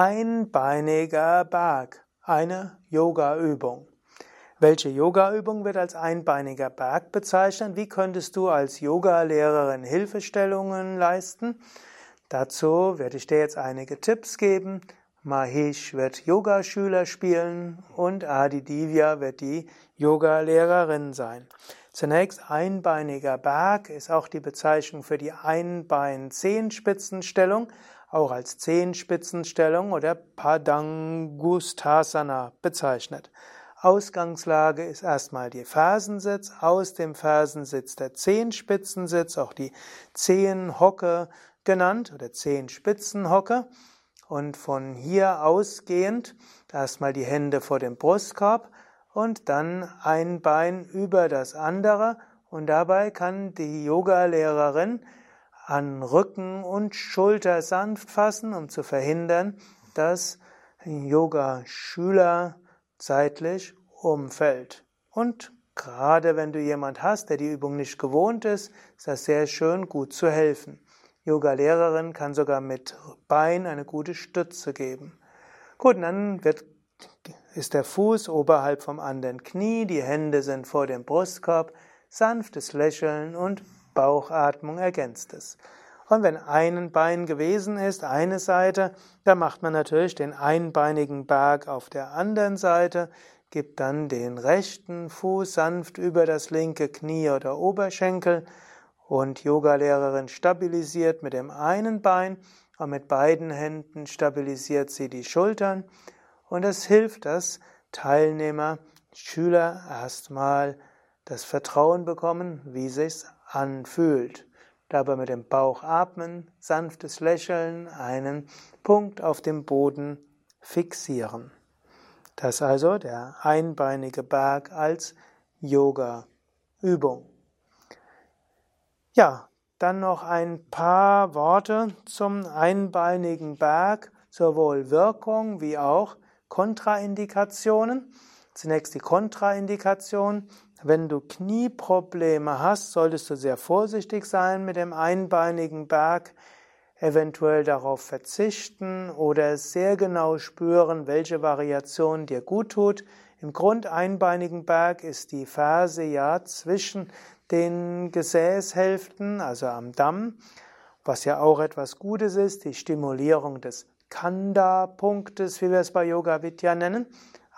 Einbeiniger Berg, eine Yoga-Übung. Welche Yoga-Übung wird als einbeiniger Berg bezeichnet? Wie könntest du als Yoga-Lehrerin Hilfestellungen leisten? Dazu werde ich dir jetzt einige Tipps geben. Mahesh wird Yogaschüler spielen und Adi Divya wird die Yoga-Lehrerin sein. Zunächst einbeiniger Berg ist auch die Bezeichnung für die Einbein-Zehenspitzenstellung auch als Zehenspitzenstellung oder Padangusthasana bezeichnet. Ausgangslage ist erstmal die Fersensitz, aus dem Fersensitz der Zehenspitzensitz, auch die Zehenhocke genannt oder Zehenspitzenhocke. Und von hier ausgehend erstmal die Hände vor dem Brustkorb und dann ein Bein über das andere. Und dabei kann die Yogalehrerin an Rücken und Schulter sanft fassen, um zu verhindern, dass Yoga-Schüler zeitlich umfällt. Und gerade wenn du jemand hast, der die Übung nicht gewohnt ist, ist das sehr schön, gut zu helfen. Yoga-Lehrerin kann sogar mit Bein eine gute Stütze geben. Gut, dann wird, ist der Fuß oberhalb vom anderen Knie, die Hände sind vor dem Brustkorb, sanftes Lächeln und Bauchatmung ergänzt es. Und wenn ein Bein gewesen ist, eine Seite, dann macht man natürlich den einbeinigen Berg auf der anderen Seite, gibt dann den rechten Fuß sanft über das linke Knie oder Oberschenkel und Yogalehrerin stabilisiert mit dem einen Bein und mit beiden Händen stabilisiert sie die Schultern und es hilft, dass Teilnehmer, Schüler erstmal das Vertrauen bekommen, wie sich's anfühlt. Dabei mit dem Bauch atmen, sanftes Lächeln, einen Punkt auf dem Boden fixieren. Das also der einbeinige Berg als Yoga-Übung. Ja, dann noch ein paar Worte zum einbeinigen Berg, sowohl Wirkung wie auch Kontraindikationen. Zunächst die Kontraindikation. Wenn du Knieprobleme hast, solltest du sehr vorsichtig sein mit dem einbeinigen Berg, eventuell darauf verzichten oder sehr genau spüren, welche Variation dir gut tut. Im Grund einbeinigen Berg ist die Ferse ja zwischen den Gesäßhälften, also am Damm, was ja auch etwas Gutes ist, die Stimulierung des Kanda-Punktes, wie wir es bei Yoga Vidya nennen.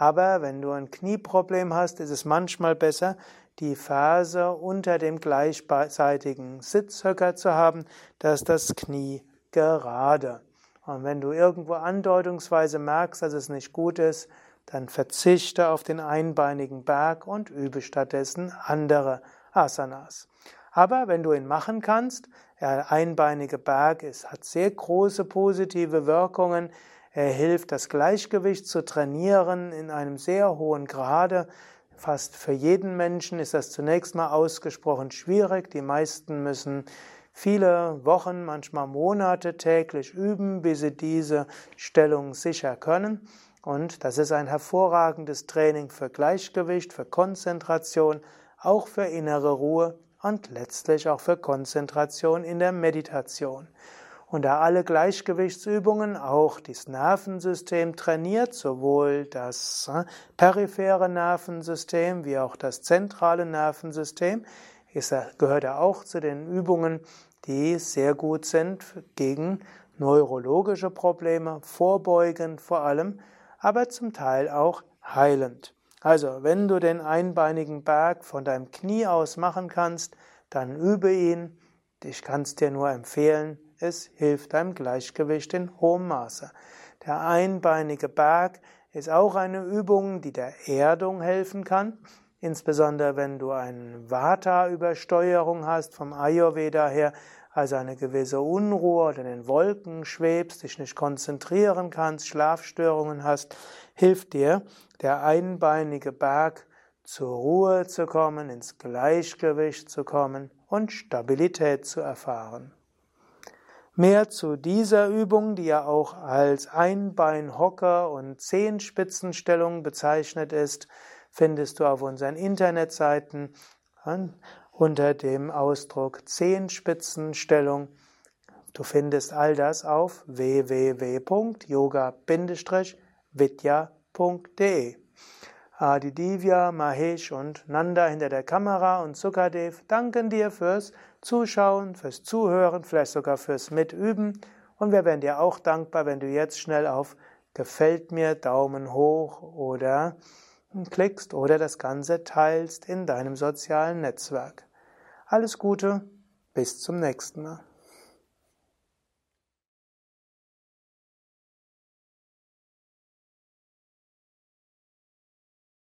Aber wenn du ein Knieproblem hast, ist es manchmal besser, die Ferse unter dem gleichseitigen Sitzhöcker zu haben, dass das Knie gerade. Und wenn du irgendwo andeutungsweise merkst, dass es nicht gut ist, dann verzichte auf den einbeinigen Berg und übe stattdessen andere Asanas. Aber wenn du ihn machen kannst, der einbeinige Berg ist, hat sehr große positive Wirkungen. Er hilft, das Gleichgewicht zu trainieren in einem sehr hohen Grade. Fast für jeden Menschen ist das zunächst mal ausgesprochen schwierig. Die meisten müssen viele Wochen, manchmal Monate täglich üben, bis sie diese Stellung sicher können. Und das ist ein hervorragendes Training für Gleichgewicht, für Konzentration, auch für innere Ruhe und letztlich auch für Konzentration in der Meditation. Und da alle Gleichgewichtsübungen auch das Nervensystem trainiert, sowohl das äh, periphere Nervensystem wie auch das zentrale Nervensystem, ist, gehört er auch zu den Übungen, die sehr gut sind gegen neurologische Probleme, vorbeugend vor allem, aber zum Teil auch heilend. Also, wenn du den einbeinigen Berg von deinem Knie aus machen kannst, dann übe ihn. Ich kann es dir nur empfehlen, es hilft deinem Gleichgewicht in hohem Maße. Der einbeinige Berg ist auch eine Übung, die der Erdung helfen kann. Insbesondere wenn du eine Vata-Übersteuerung hast vom Ayurveda her, also eine gewisse Unruhe oder in den Wolken schwebst, dich nicht konzentrieren kannst, Schlafstörungen hast, hilft dir der einbeinige Berg zur Ruhe zu kommen, ins Gleichgewicht zu kommen und Stabilität zu erfahren. Mehr zu dieser Übung, die ja auch als Einbeinhocker und Zehenspitzenstellung bezeichnet ist, findest du auf unseren Internetseiten unter dem Ausdruck Zehenspitzenstellung Du findest all das auf www.yoga-vidya.de. Adi Divya, Mahesh und Nanda hinter der Kamera und Sukadev danken dir fürs Zuschauen, fürs Zuhören, vielleicht sogar fürs Mitüben. Und wir wären dir auch dankbar, wenn du jetzt schnell auf Gefällt mir, Daumen hoch oder klickst oder das Ganze teilst in deinem sozialen Netzwerk. Alles Gute, bis zum nächsten Mal.